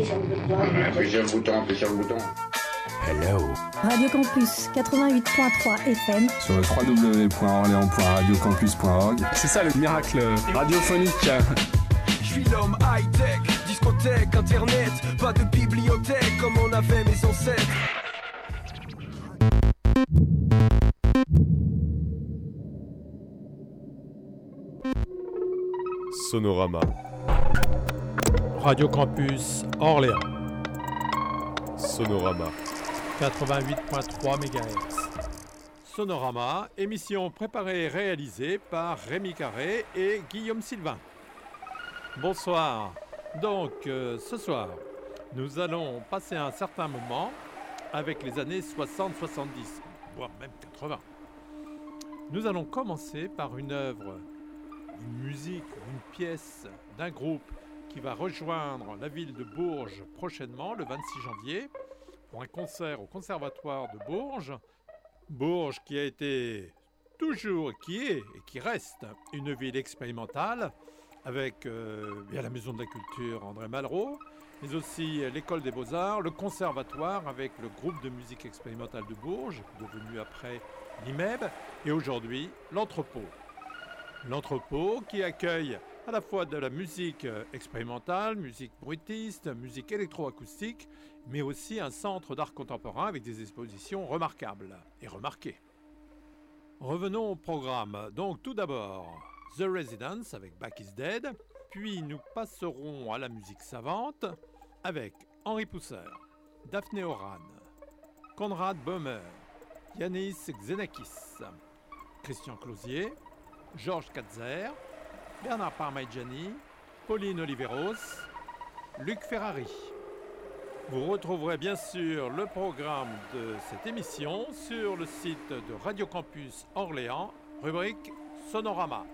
Appuie sur le bouton. Appuie sur le bouton, appuie sur le bouton. Hello. Radio Campus 88.3 FM. Sur le www.orléans.radiocampus.org. C'est ça le miracle radiophonique. Je suis l'homme high-tech, discothèque, internet, pas de bibliothèque comme on avait mes ancêtres. Sonorama. Radio Campus Orléans. Sonorama. 88.3 MHz. Sonorama, émission préparée et réalisée par Rémi Carré et Guillaume Sylvain. Bonsoir. Donc, euh, ce soir, nous allons passer un certain moment avec les années 60-70, voire même 80. Nous allons commencer par une œuvre, une musique, une pièce d'un groupe qui va rejoindre la ville de Bourges prochainement, le 26 janvier, pour un concert au Conservatoire de Bourges. Bourges qui a été toujours, qui est et qui reste une ville expérimentale, avec euh, la Maison de la Culture André Malraux, mais aussi l'École des Beaux-Arts, le Conservatoire avec le groupe de musique expérimentale de Bourges, devenu après l'IMEB, et aujourd'hui l'Entrepôt. L'Entrepôt qui accueille à la fois de la musique expérimentale, musique bruitiste, musique électroacoustique, mais aussi un centre d'art contemporain avec des expositions remarquables et remarquées. Revenons au programme. Donc tout d'abord, The Residence avec Back is Dead, puis nous passerons à la musique savante avec Henri Pousseur, Daphné Oran, Konrad Böhmer, Yanis Xenakis, Christian Closier, Georges Katzer, Bernard Parmigiani, Pauline Oliveros, Luc Ferrari. Vous retrouverez bien sûr le programme de cette émission sur le site de Radio Campus Orléans, rubrique Sonorama.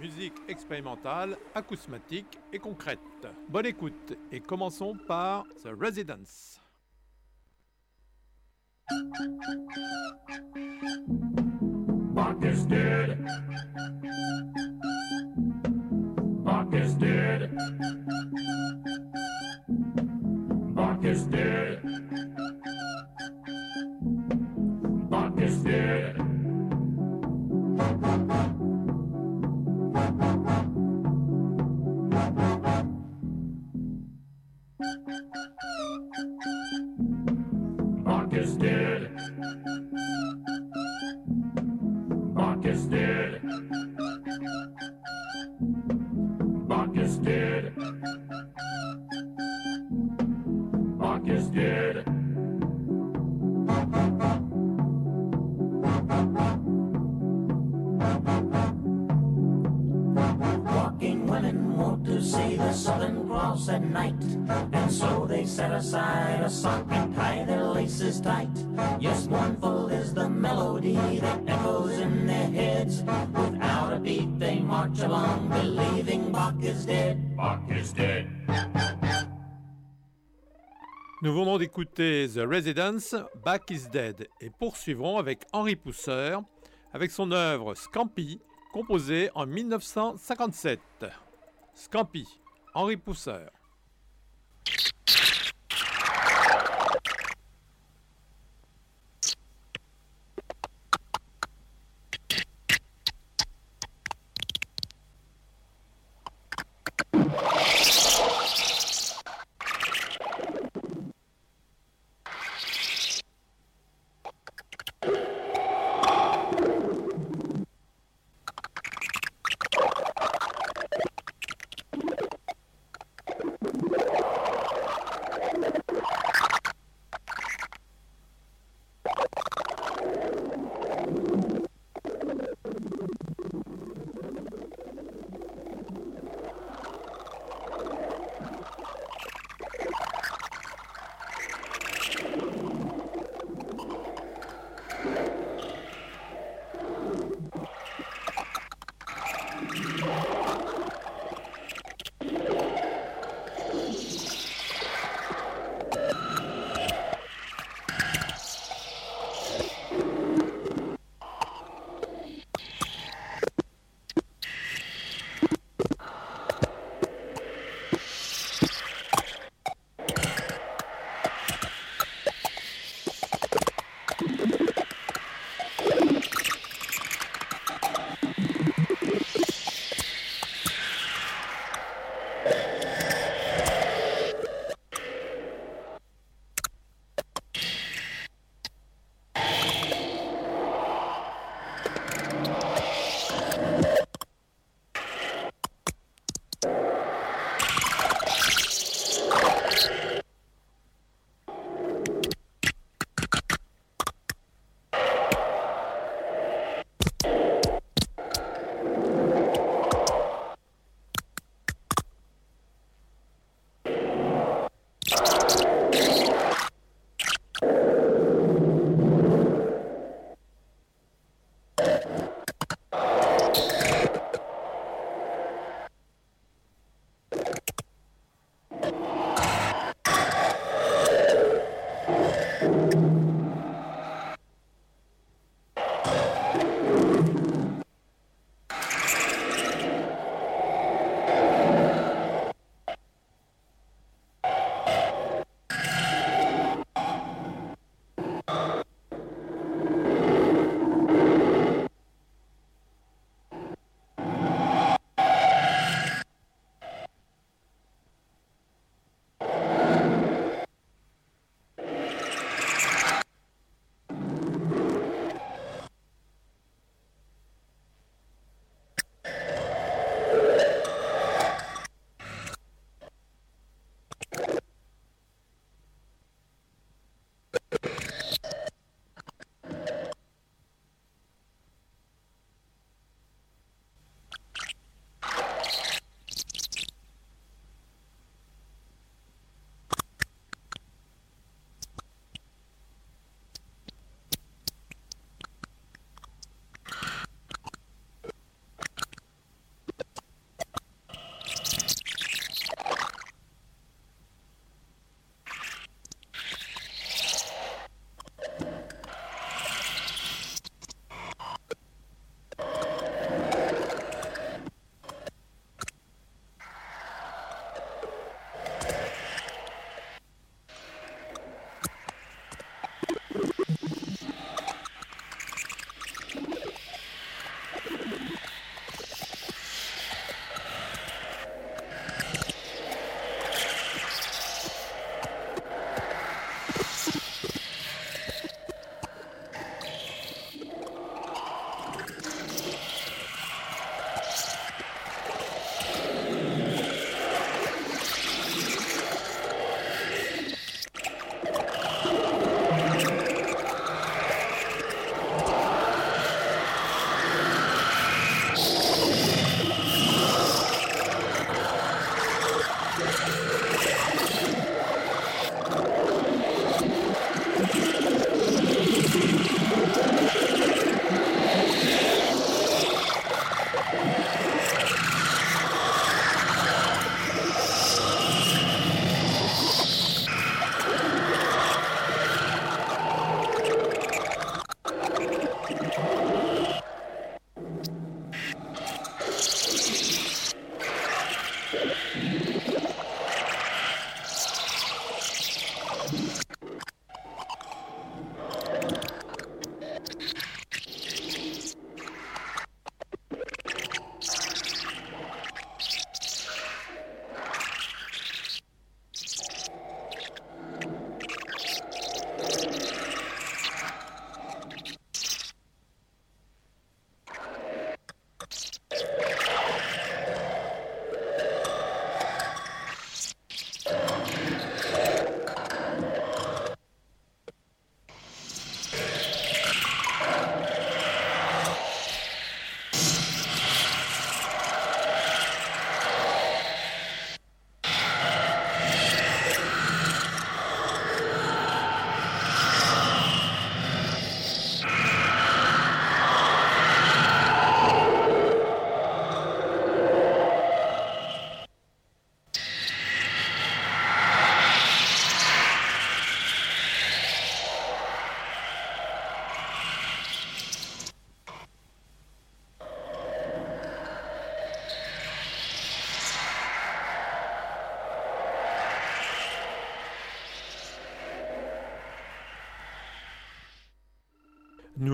Musique expérimentale, acousmatique et concrète. Bonne écoute et commençons par The Residence. Thank you. Southern Cross at night. And so they set aside a sock and tie their laces tight. Yes, mournful is the melody that echoes in their heads. Without a beat, they march along, believing Bach is dead. Bach is dead. Nous venons d'écouter The Residence, Back is Dead, et poursuivons avec Henri Pousseur, avec son œuvre Scampi, composée en 1957. Scampi, Henri Pousseur.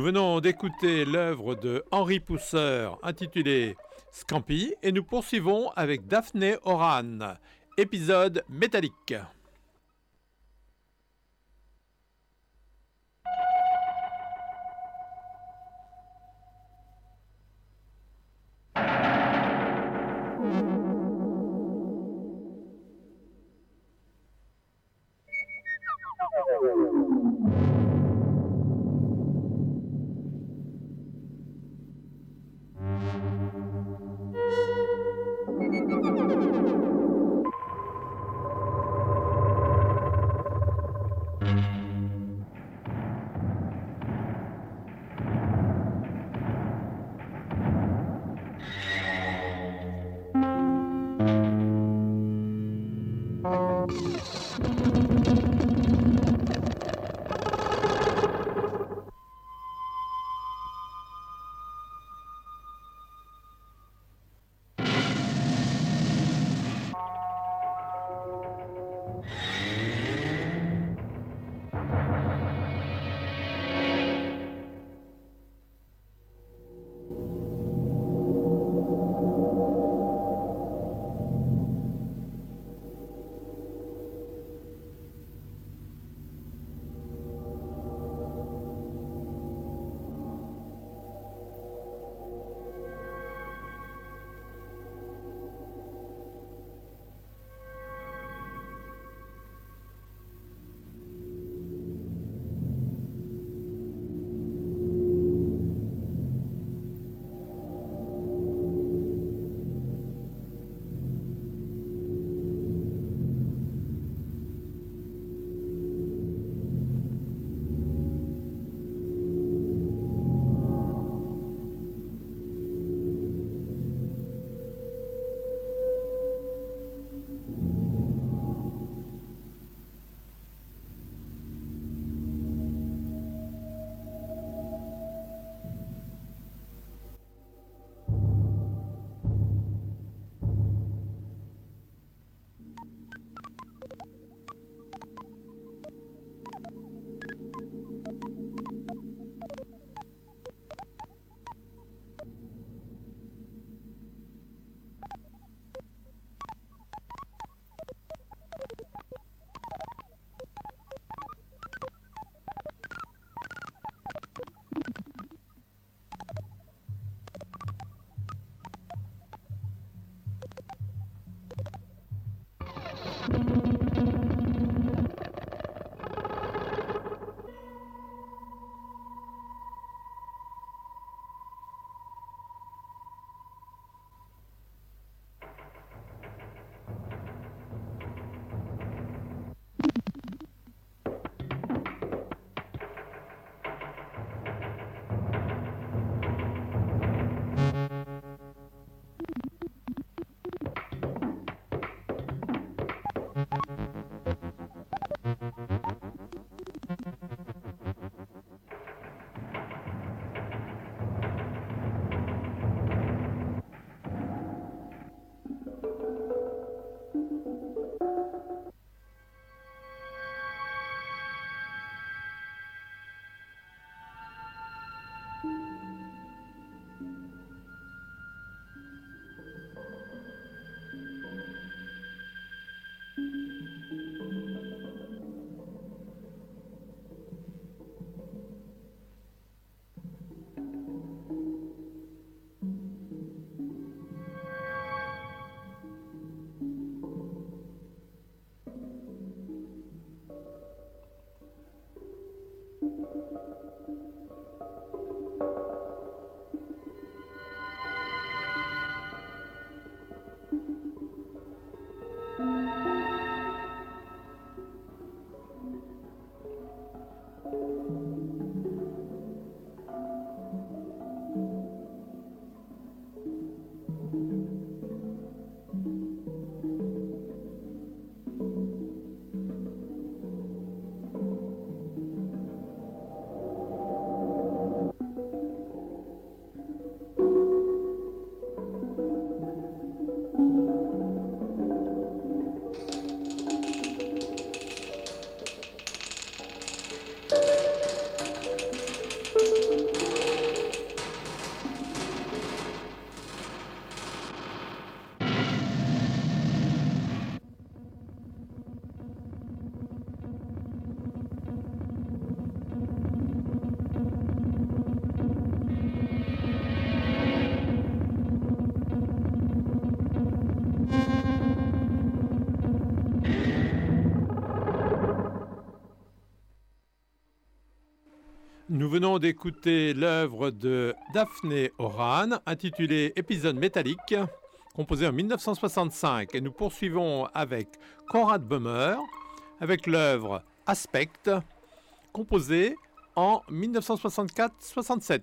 Nous venons d'écouter l'œuvre de Henri Pousseur intitulée Scampi et nous poursuivons avec Daphné Oran, épisode métallique. うん。Venons d'écouter l'œuvre de Daphné Oran intitulée Épisode métallique, composée en 1965. Et nous poursuivons avec Conrad Bummer avec l'œuvre Aspect, composée en 1964-67.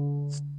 Mm.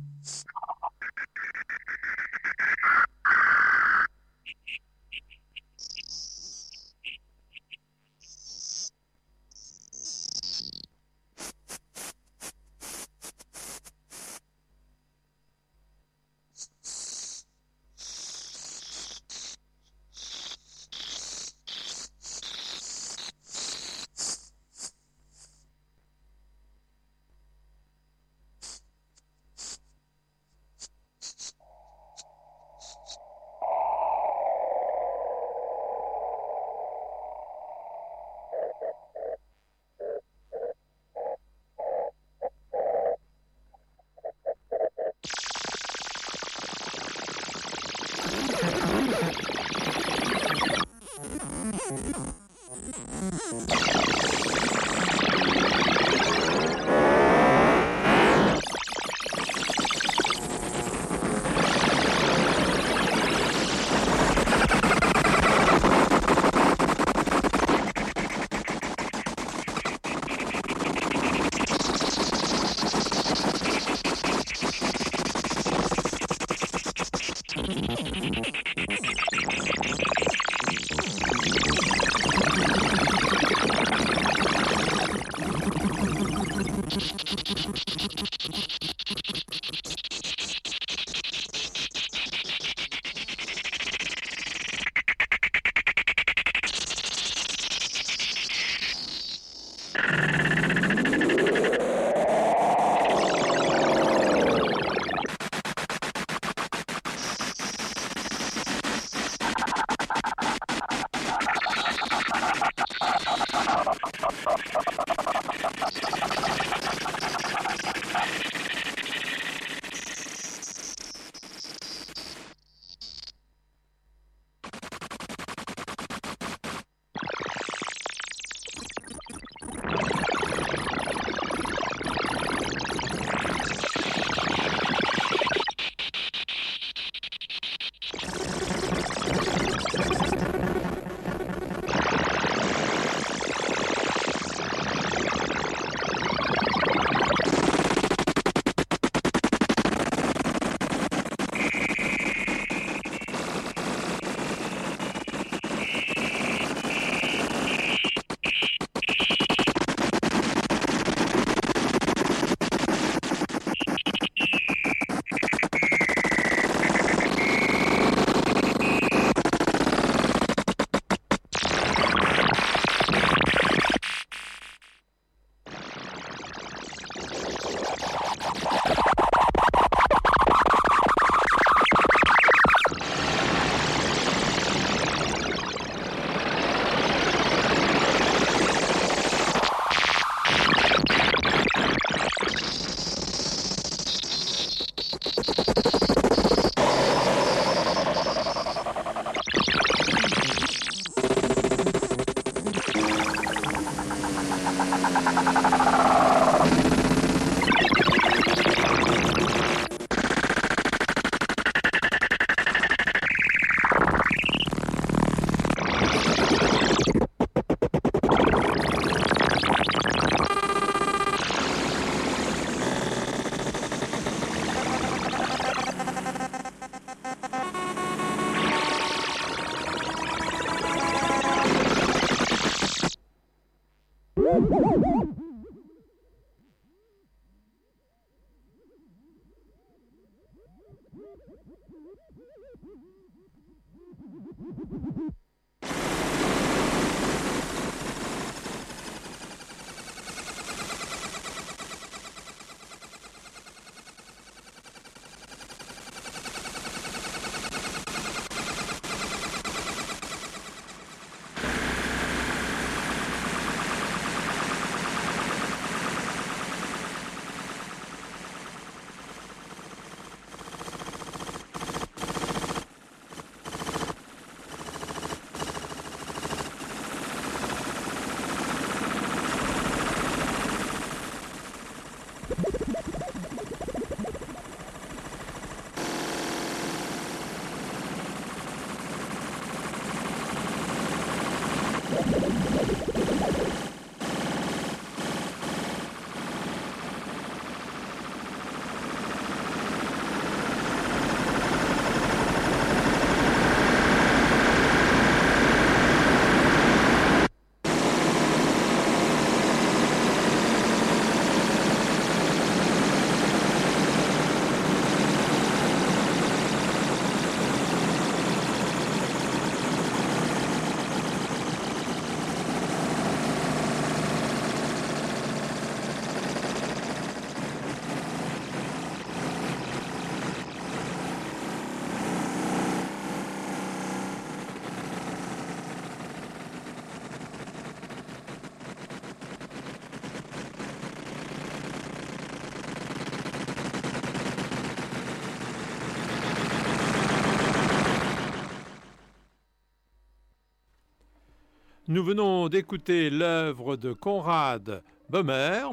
Nous venons d'écouter l'œuvre de Conrad Böhmer,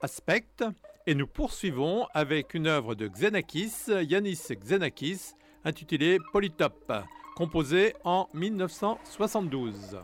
Aspect, et nous poursuivons avec une œuvre de Xenakis, Yanis Xenakis, intitulée Polytope, composée en 1972.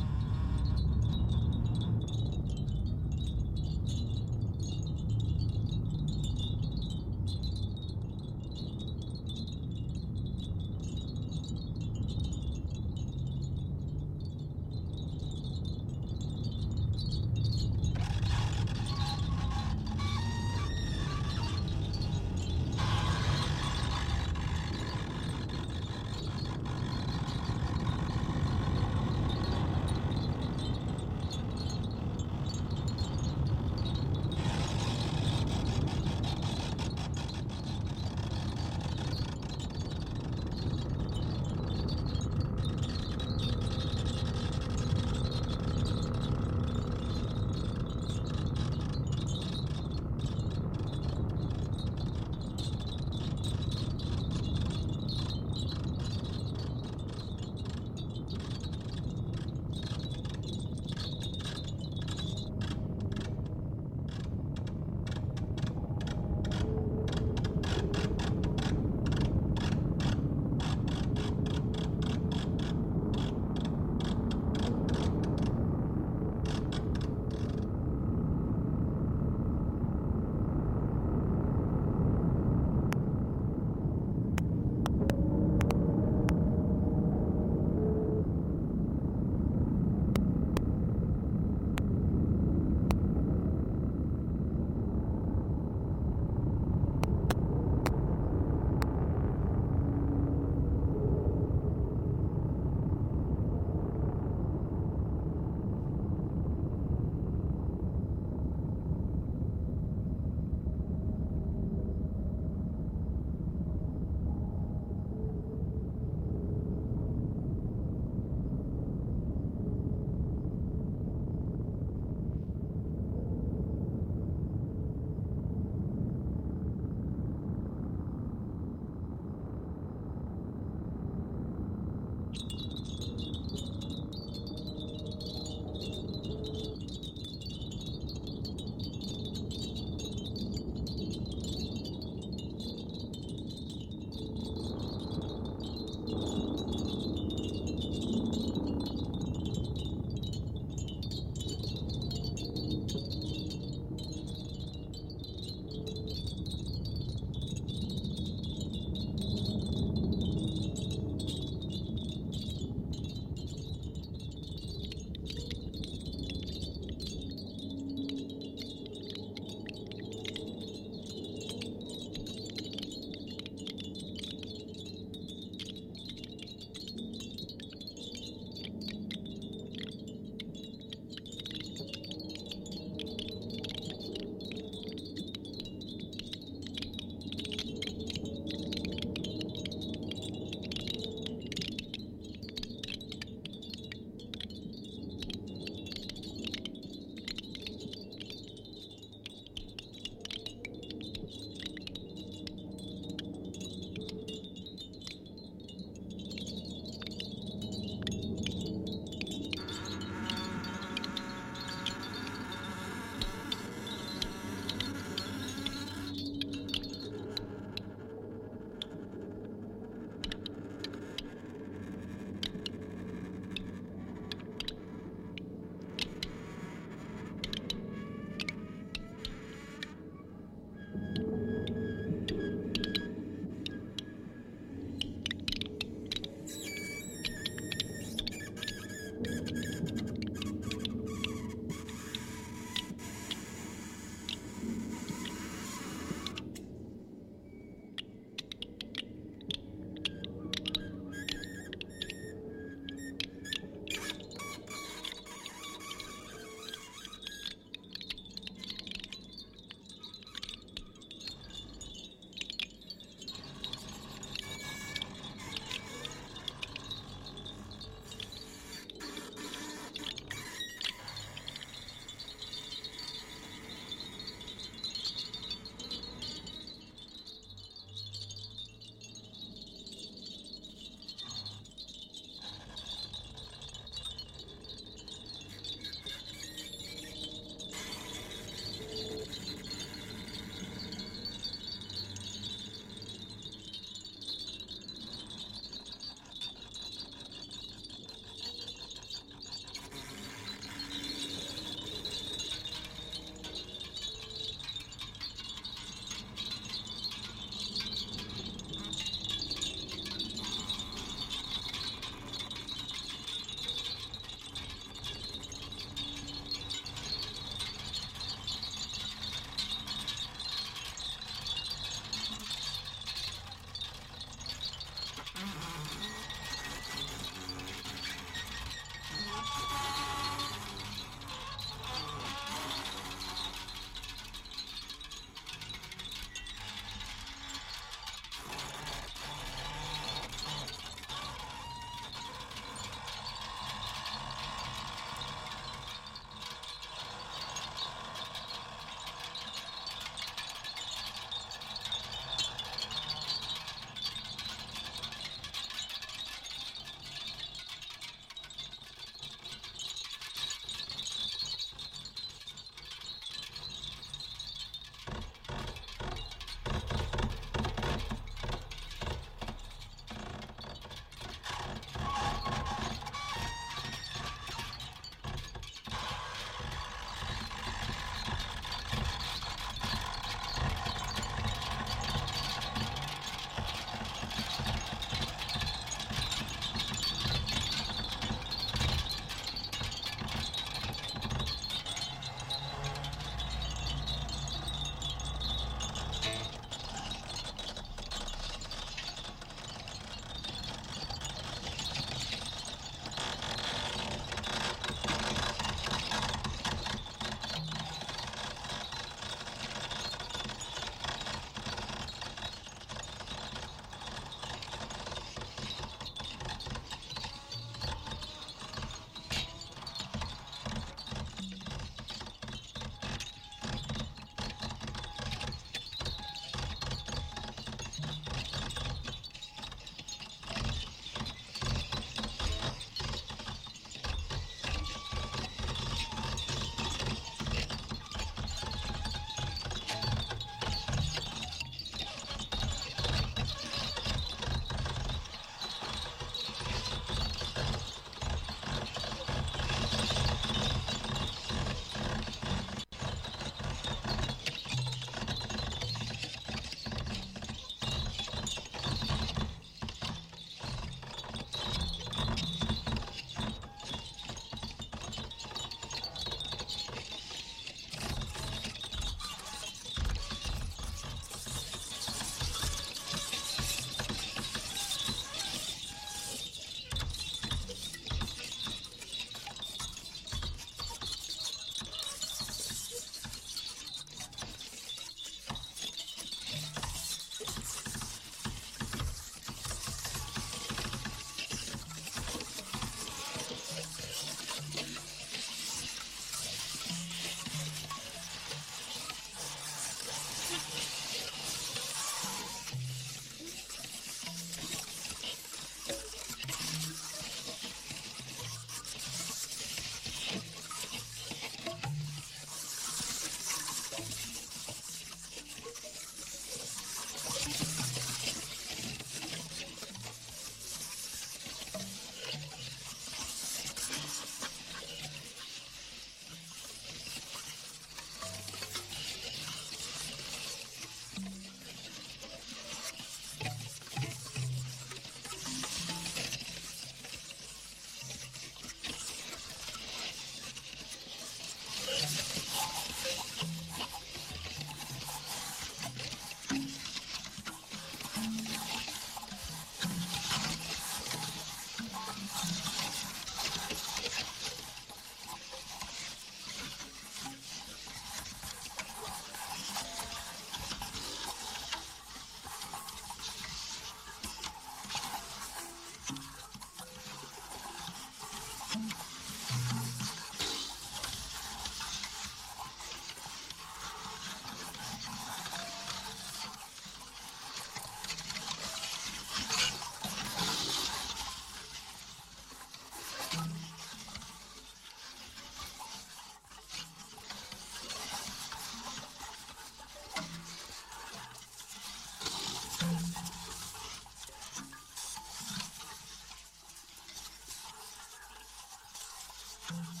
you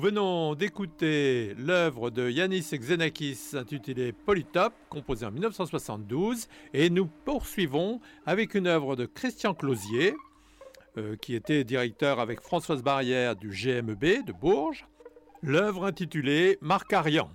venons d'écouter l'œuvre de Yanis Xenakis intitulée Polytop, composée en 1972, et nous poursuivons avec une œuvre de Christian Closier, euh, qui était directeur avec Françoise Barrière du GMEB de Bourges, l'œuvre intitulée Marcarian.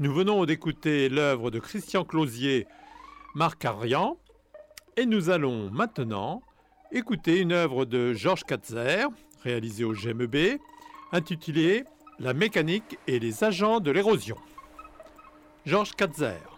Nous venons d'écouter l'œuvre de Christian Closier, Marc Arian, et nous allons maintenant écouter une œuvre de Georges Katzer, réalisée au GMEB, intitulée La mécanique et les agents de l'érosion. Georges Katzer.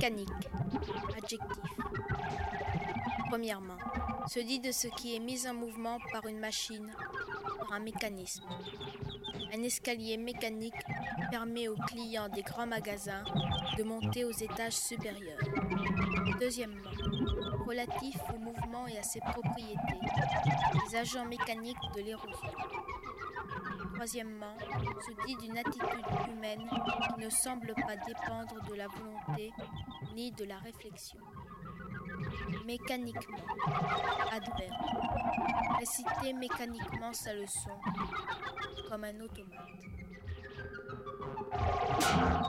Mécanique. Adjectif. Premièrement, se dit de ce qui est mis en mouvement par une machine, par un mécanisme. Un escalier mécanique permet aux clients des grands magasins de monter aux étages supérieurs. Deuxièmement, relatif au mouvement et à ses propriétés, les agents mécaniques de l'érosion. Troisièmement, se dit d'une attitude humaine qui ne semble pas dépendre de la volonté ni de la réflexion. Mécaniquement, adverbe, réciter mécaniquement sa leçon comme un automate.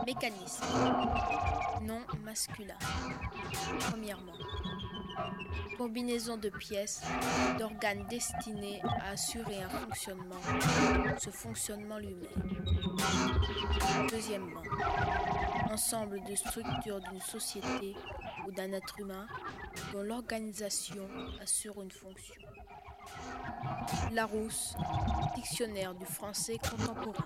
Mécanisme, nom masculin. Premièrement, combinaison de pièces, d'organes destinés à assurer un fonctionnement, ce fonctionnement lui-même. Deuxièmement, ensemble de structures d'une société ou d'un être humain dont l'organisation assure une fonction. Larousse, dictionnaire du français contemporain.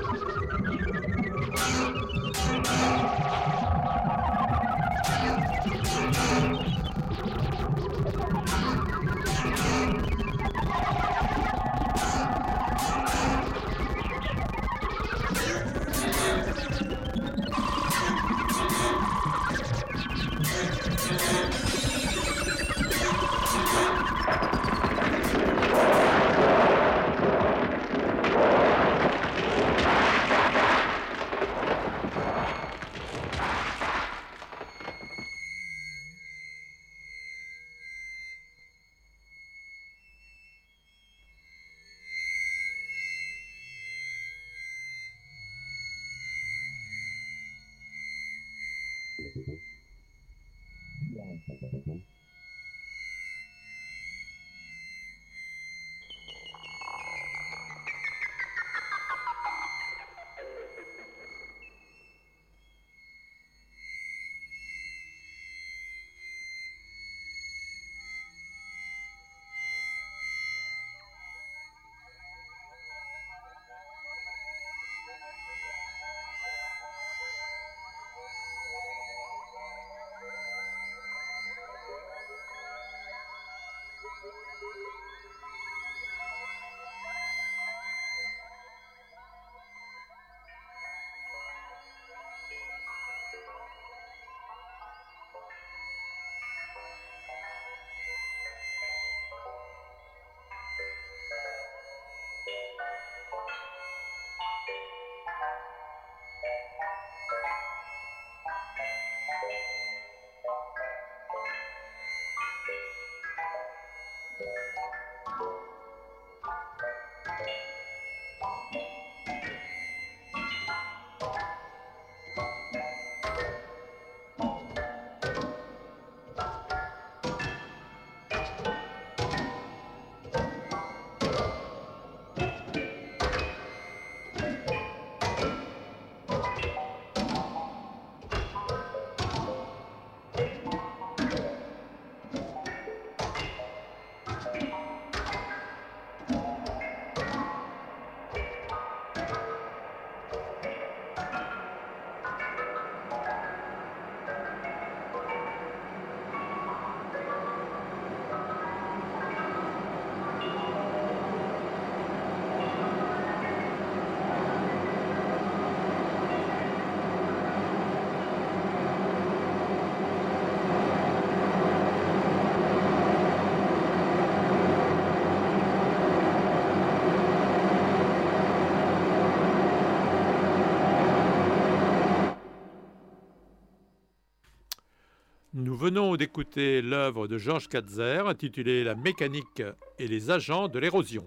venons d'écouter l'œuvre de Georges Katzer intitulée La mécanique et les agents de l'érosion.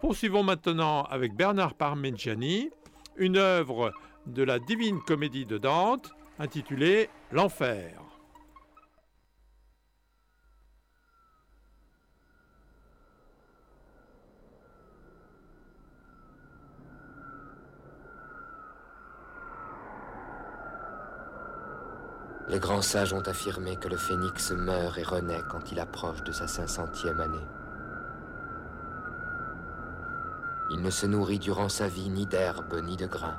Poursuivons maintenant avec Bernard Parmigiani, une œuvre de la Divine Comédie de Dante intitulée L'Enfer. Les grands sages ont affirmé que le phénix meurt et renaît quand il approche de sa 500e année. Il ne se nourrit durant sa vie ni d'herbe ni de grains,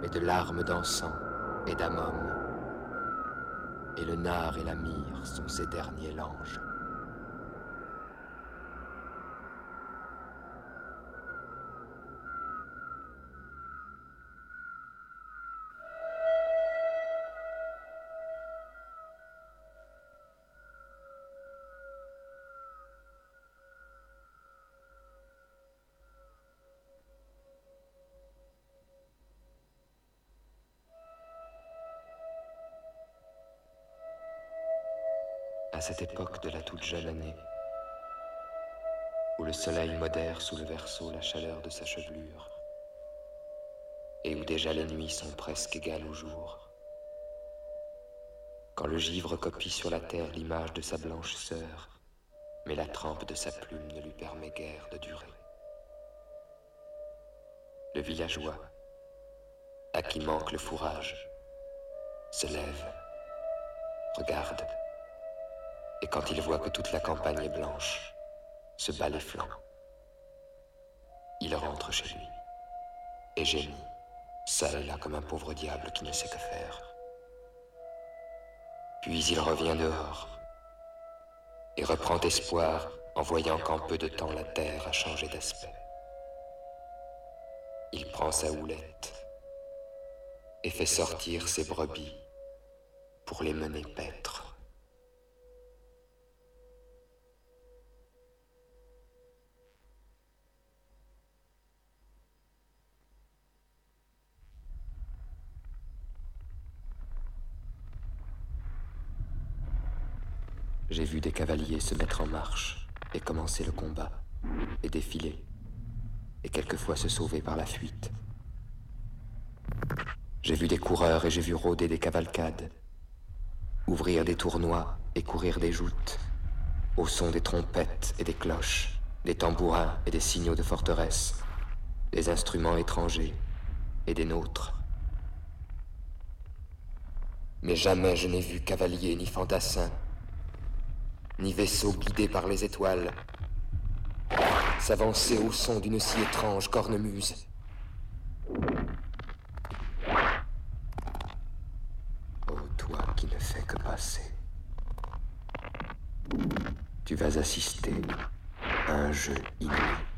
mais de larmes d'encens et d'ammum. Et le nard et la myrrhe sont ses derniers langes. Cette époque de la toute jeune année, où le soleil modère sous le verso la chaleur de sa chevelure, et où déjà les nuits sont presque égales au jour, quand le givre copie sur la terre l'image de sa blanche sœur, mais la trempe de sa plume ne lui permet guère de durer. Le villageois, à qui manque le fourrage, se lève, regarde, et quand il voit que toute la campagne est blanche, se bat les flancs. Il rentre chez lui et gémit, seul et là comme un pauvre diable qui ne sait que faire. Puis il revient dehors et reprend espoir en voyant qu'en peu de temps la terre a changé d'aspect. Il prend sa houlette et fait sortir ses brebis pour les mener paître. J'ai vu des cavaliers se mettre en marche et commencer le combat, et défiler, et quelquefois se sauver par la fuite. J'ai vu des coureurs et j'ai vu rôder des cavalcades, ouvrir des tournois et courir des joutes, au son des trompettes et des cloches, des tambourins et des signaux de forteresse, des instruments étrangers et des nôtres. Mais jamais je n'ai vu cavalier ni fantassin ni vaisseau guidé par les étoiles, s'avancer au son d'une si étrange cornemuse. Oh toi qui ne fais que passer, tu vas assister à un jeu inouï.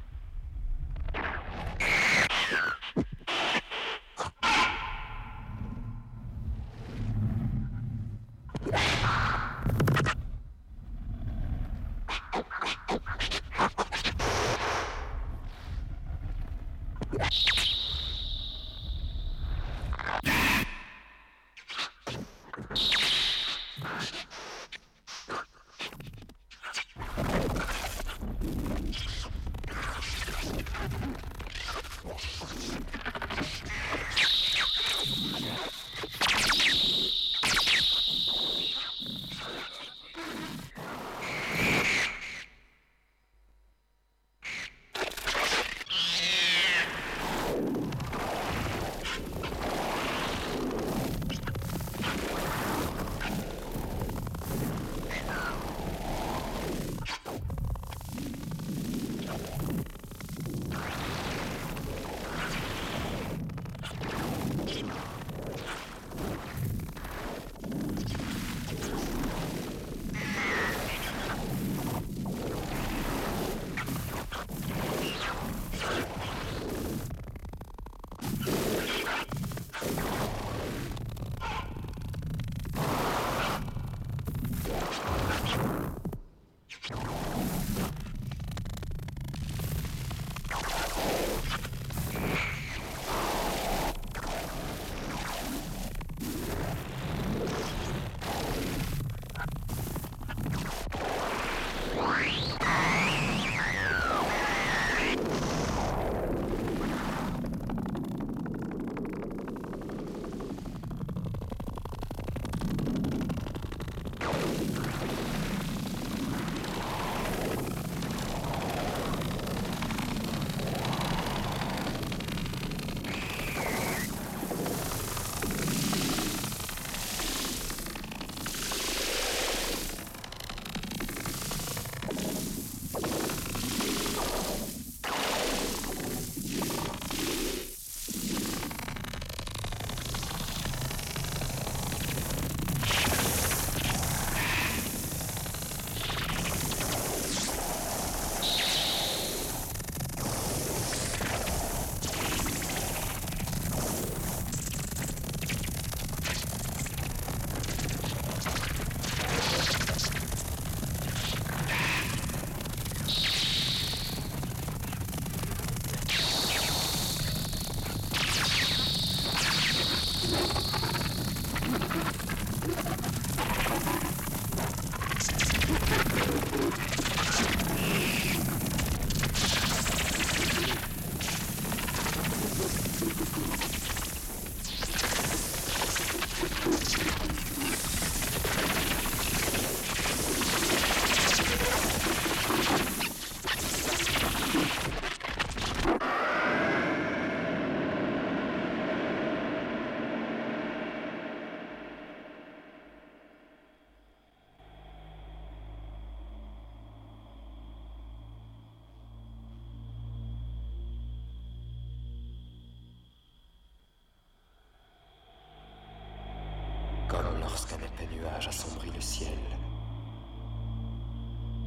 Nuage assombrit le ciel,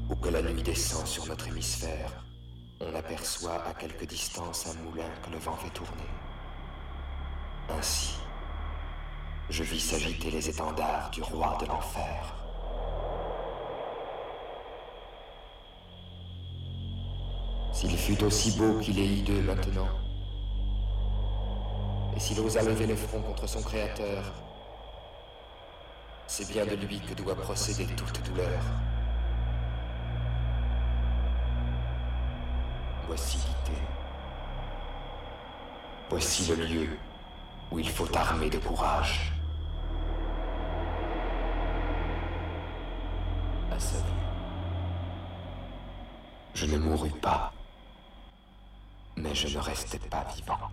ou que la nuit descend sur notre hémisphère, on aperçoit à quelque distance un moulin que le vent fait tourner. Ainsi, je vis s'agiter les étendards du roi de l'enfer. S'il fut aussi beau qu'il est hideux maintenant, et s'il osa lever le front contre son Créateur, c'est bien de lui que doit procéder toute douleur. Voici l'idée. Voici le lieu où il faut armer de courage. À sa vue, je ne mourus pas, mais je ne restais pas vivant.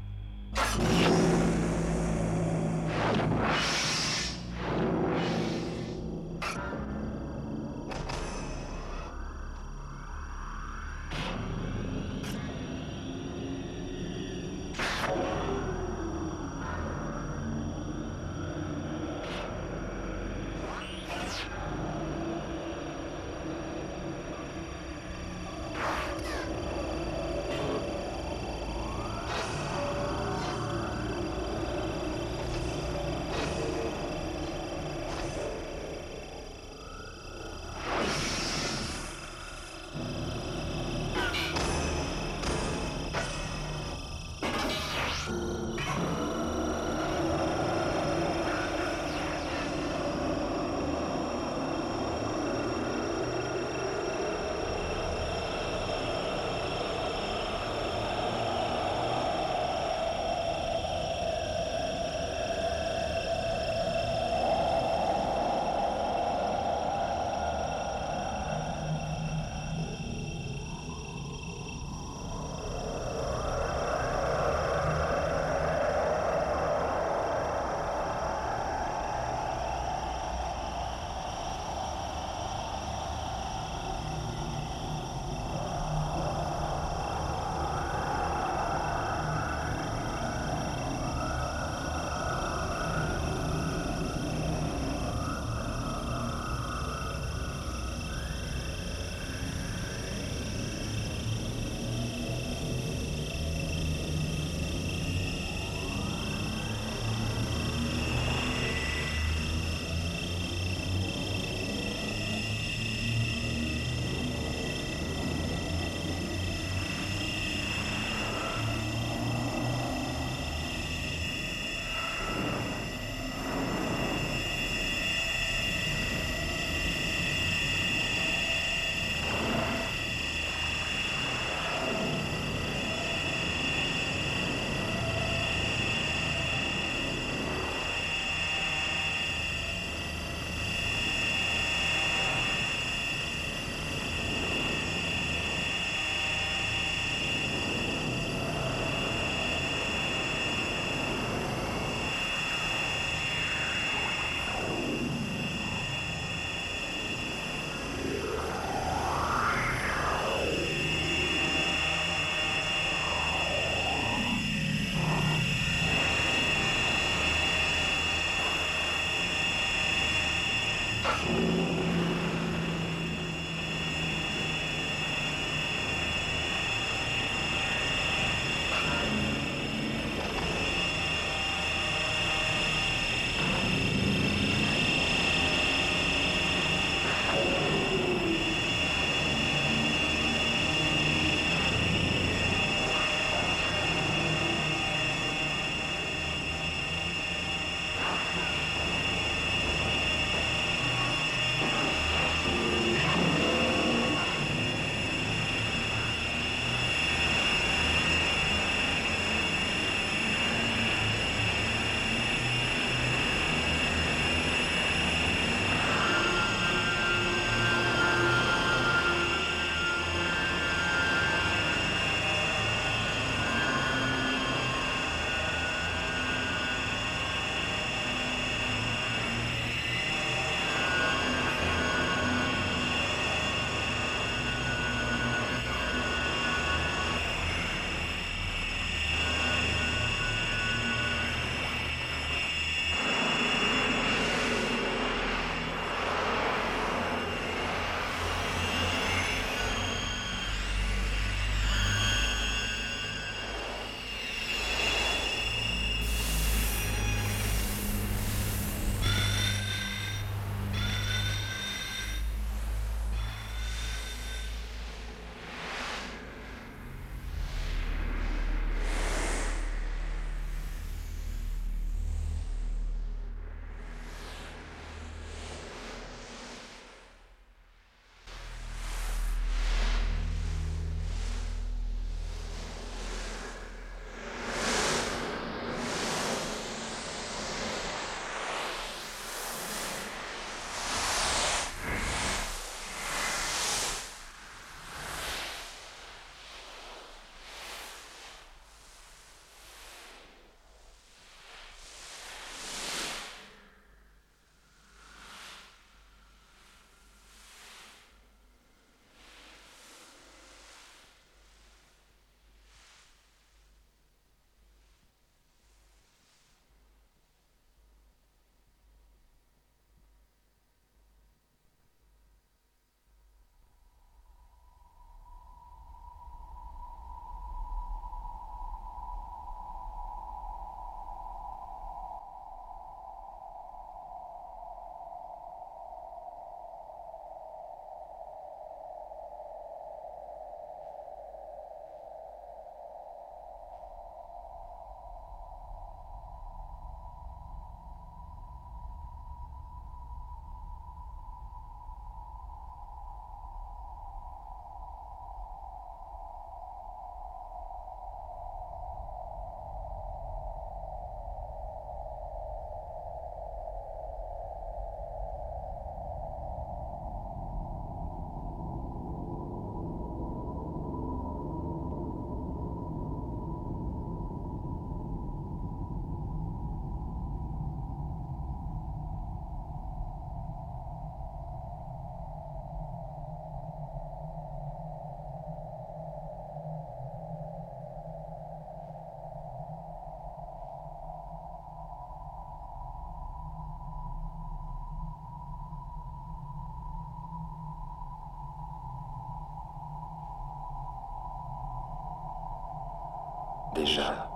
Déjà,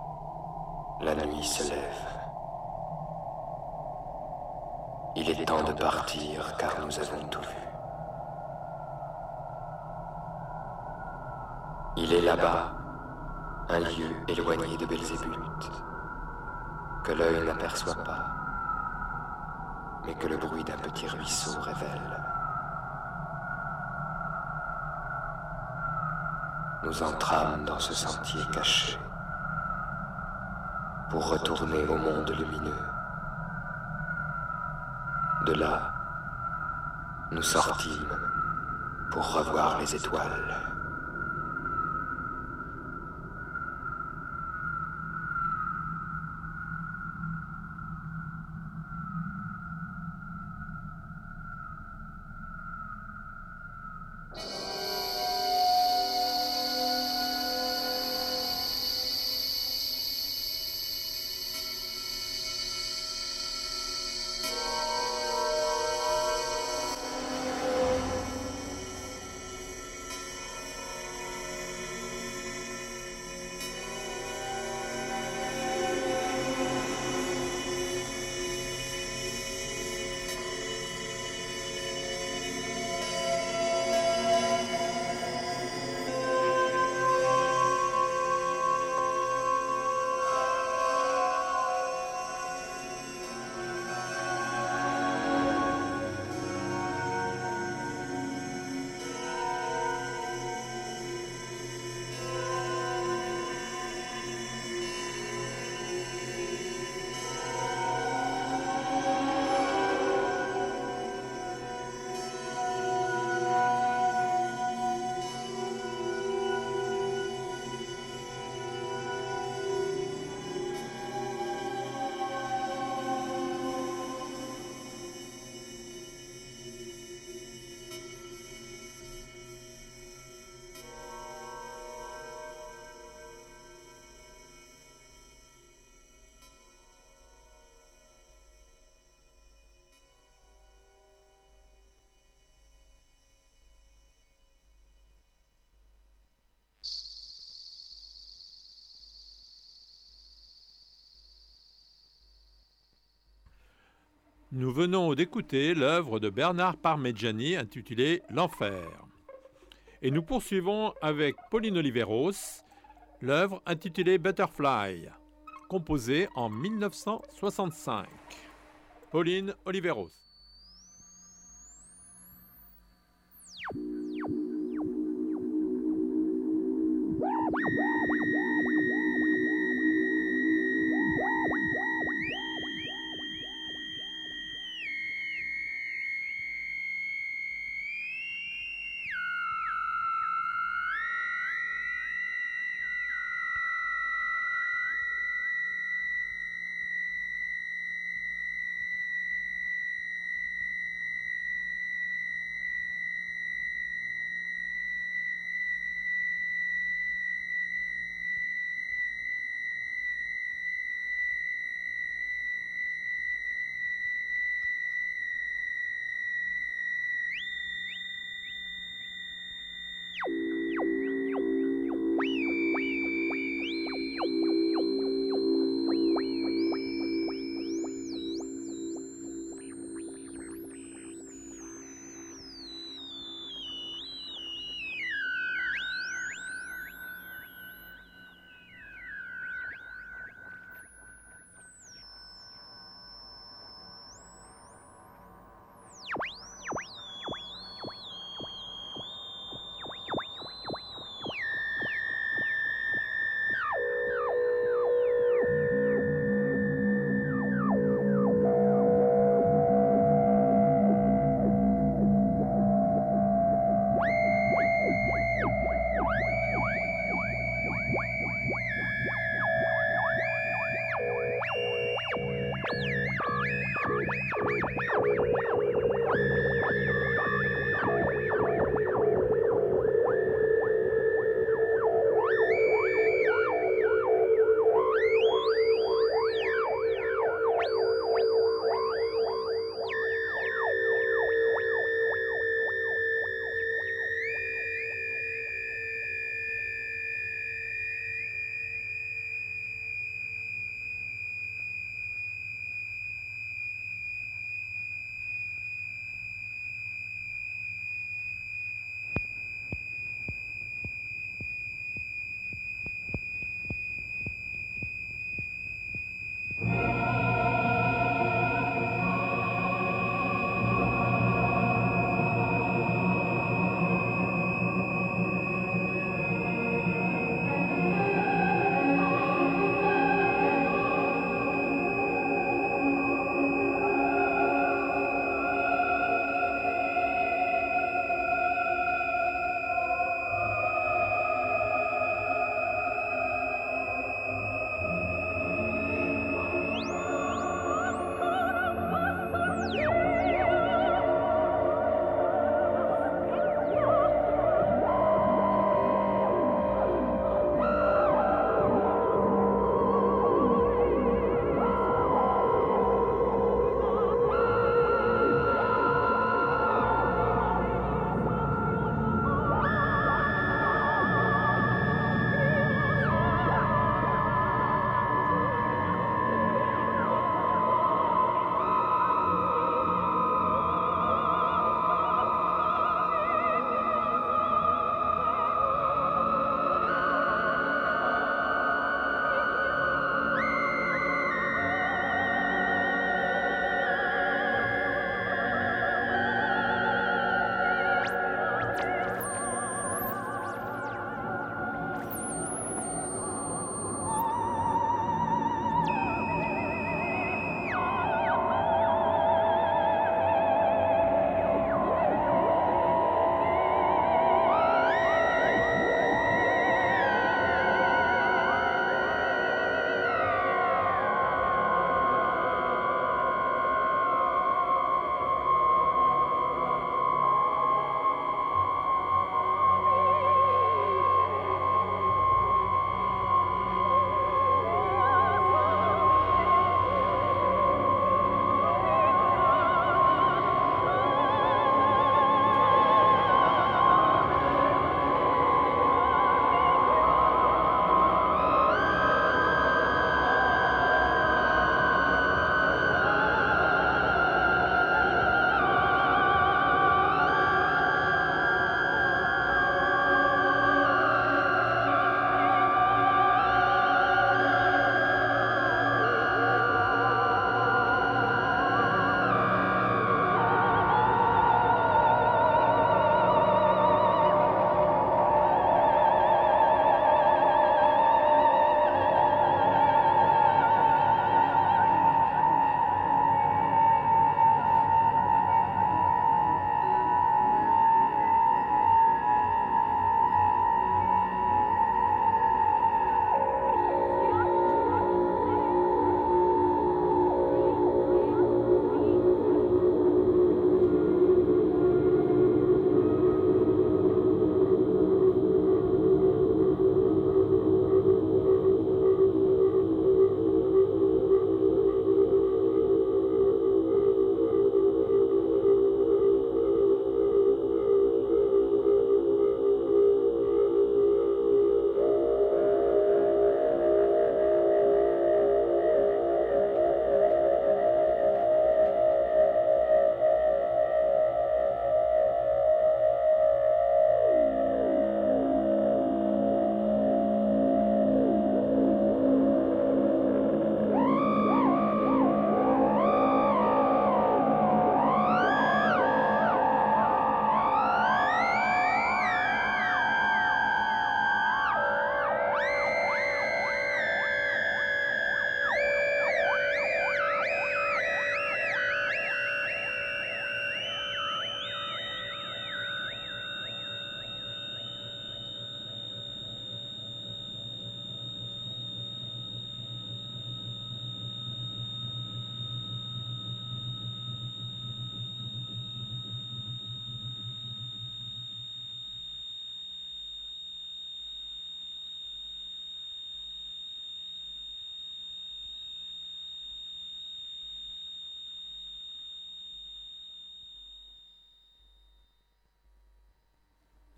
la nuit se lève. Il est temps de partir car nous avons tout vu. Il est là-bas, un lieu éloigné de Belzébuth, que l'œil n'aperçoit pas, mais que le bruit d'un petit ruisseau révèle. Nous entrâmes dans ce sentier caché pour retourner au monde lumineux. De là, nous sortîmes pour revoir les étoiles. Nous venons d'écouter l'œuvre de Bernard Parmigiani intitulée L'Enfer. Et nous poursuivons avec Pauline Oliveros, l'œuvre intitulée Butterfly, composée en 1965. Pauline Oliveros.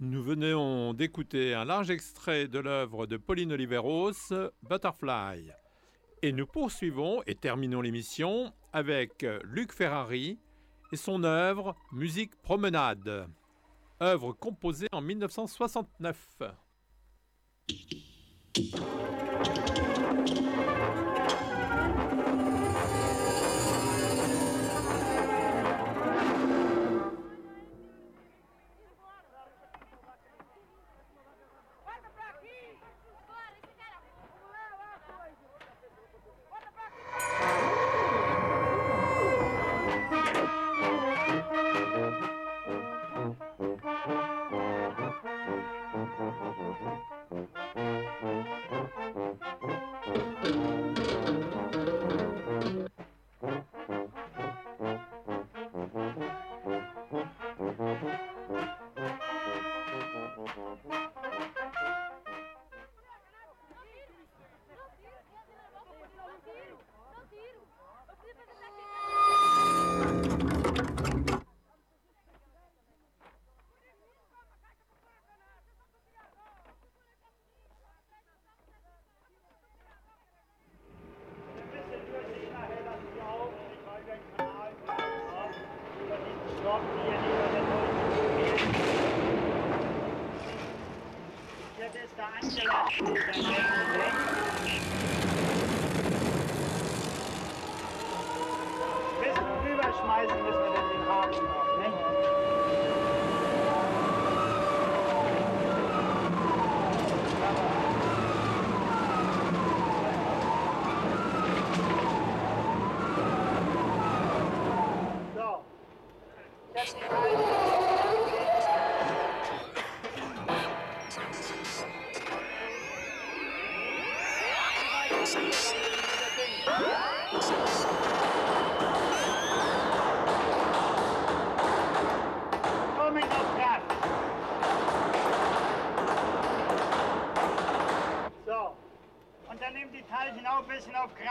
Nous venons d'écouter un large extrait de l'œuvre de Pauline Oliveros, Butterfly. Et nous poursuivons et terminons l'émission avec Luc Ferrari et son œuvre Musique Promenade, œuvre composée en 1969.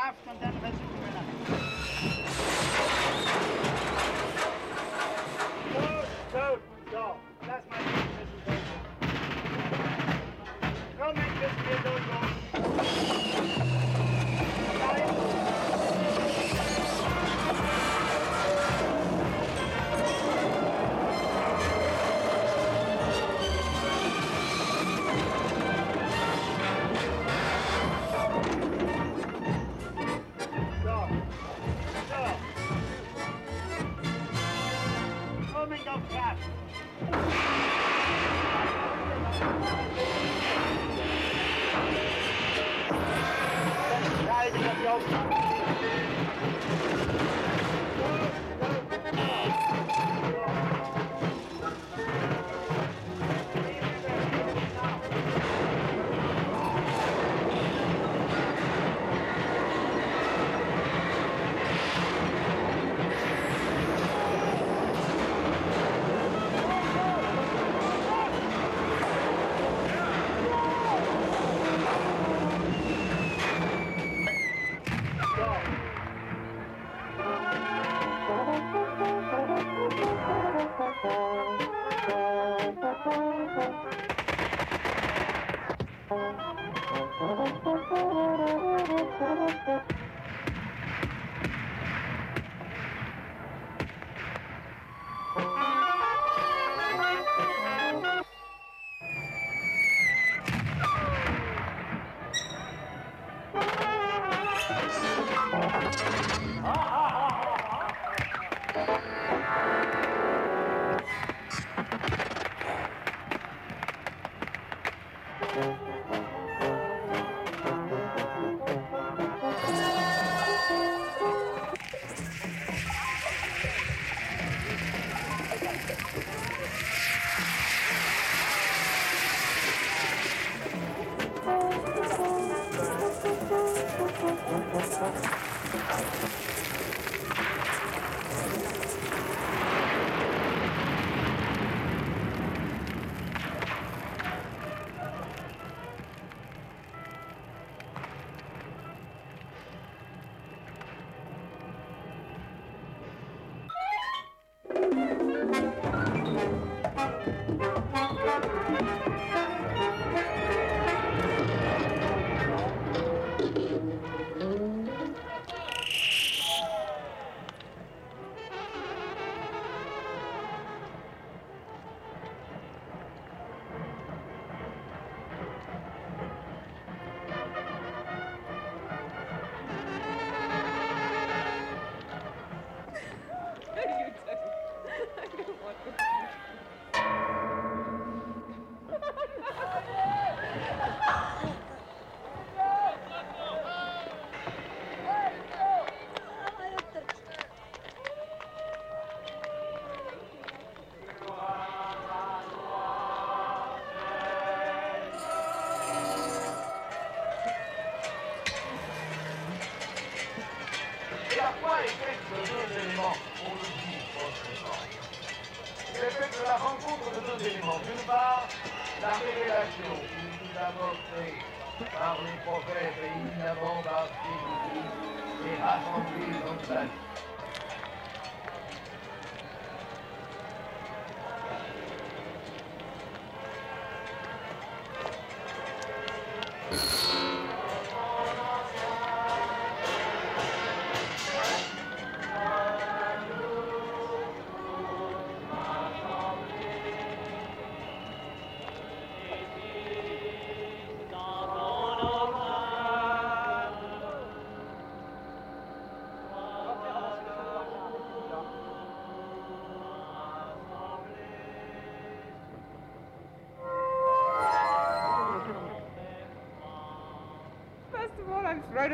after that. Thank you.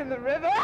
In the river.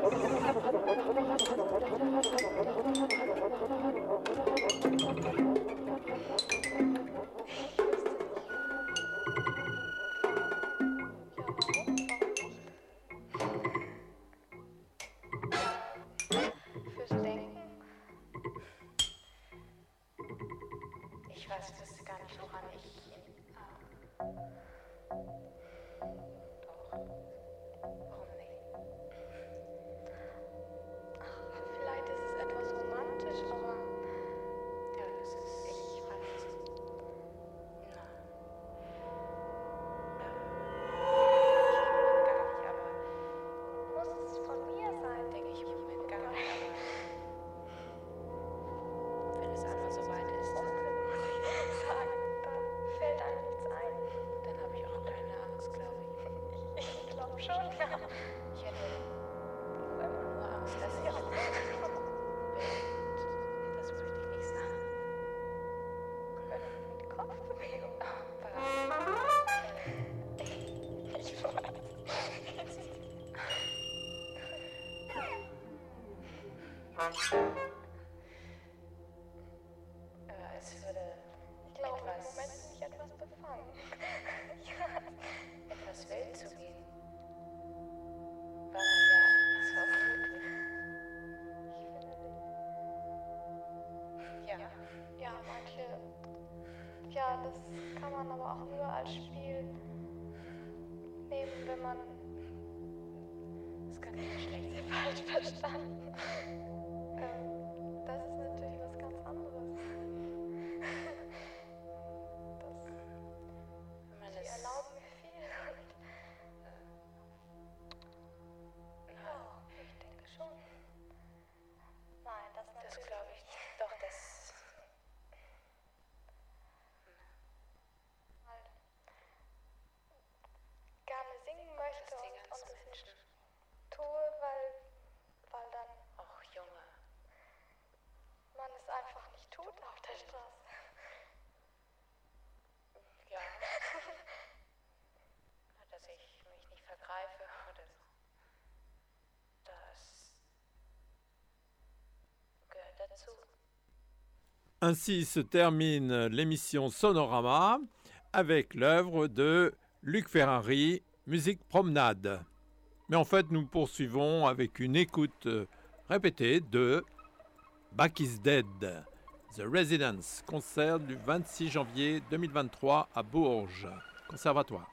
Ainsi se termine l'émission Sonorama avec l'œuvre de Luc Ferrari, musique promenade. Mais en fait, nous poursuivons avec une écoute répétée de Back is Dead, The Residence, concert du 26 janvier 2023 à Bourges, Conservatoire.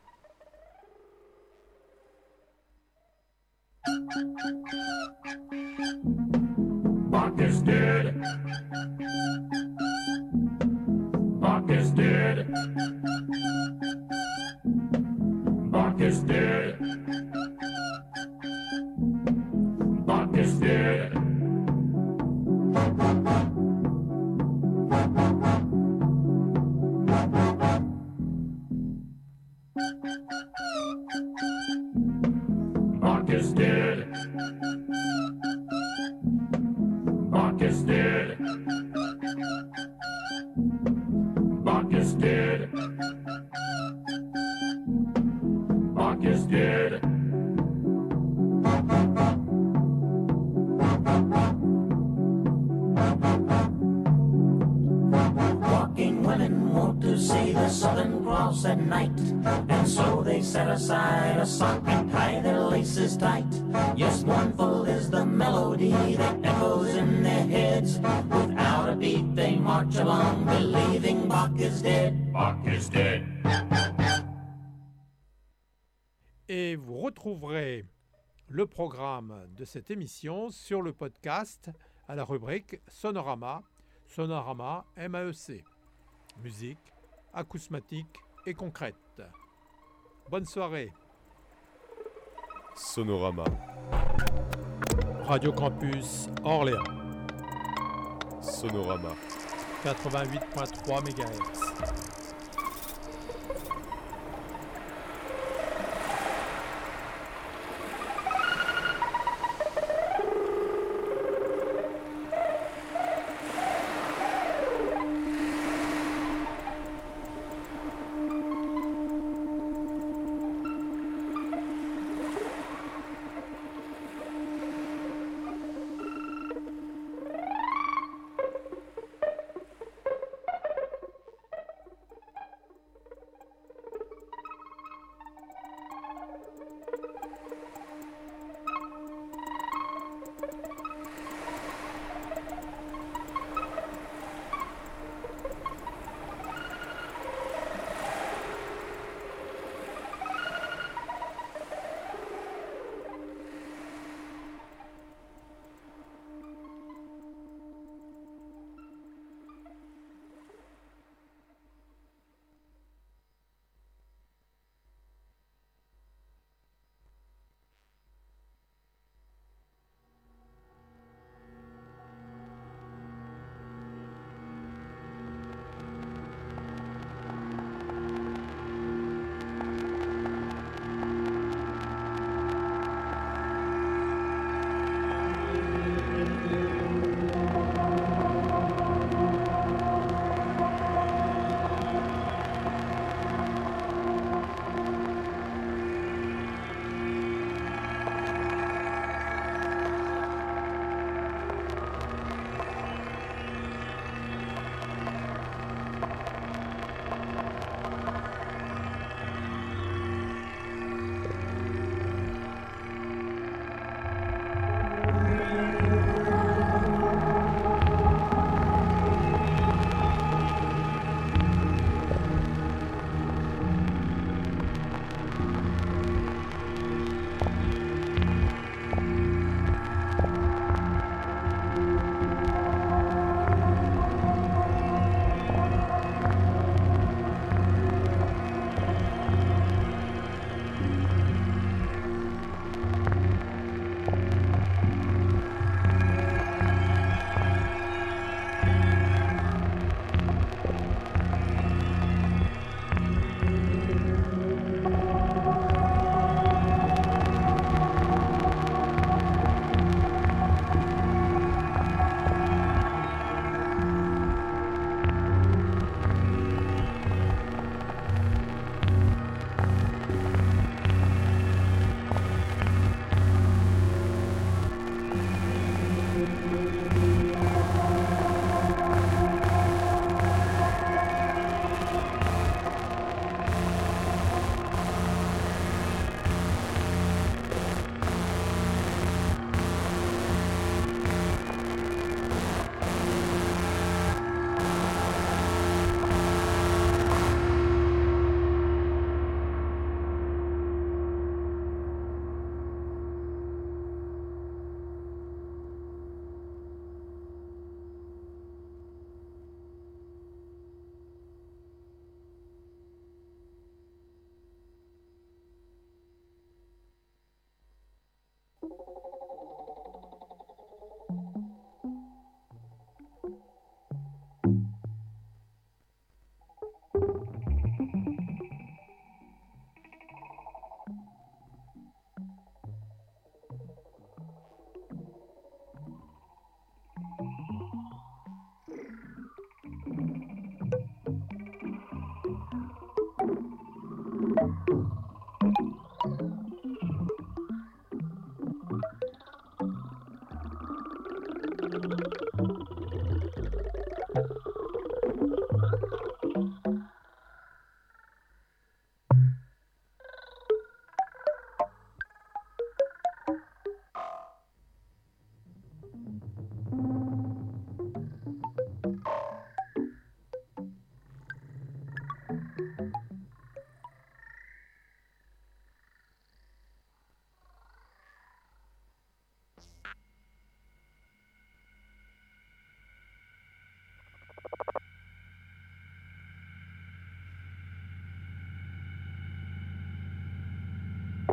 Le programme de cette émission sur le podcast à la rubrique Sonorama, Sonorama MAEC, musique, acousmatique et concrète. Bonne soirée. Sonorama. Radio Campus Orléans. Sonorama. 88.3 MHz.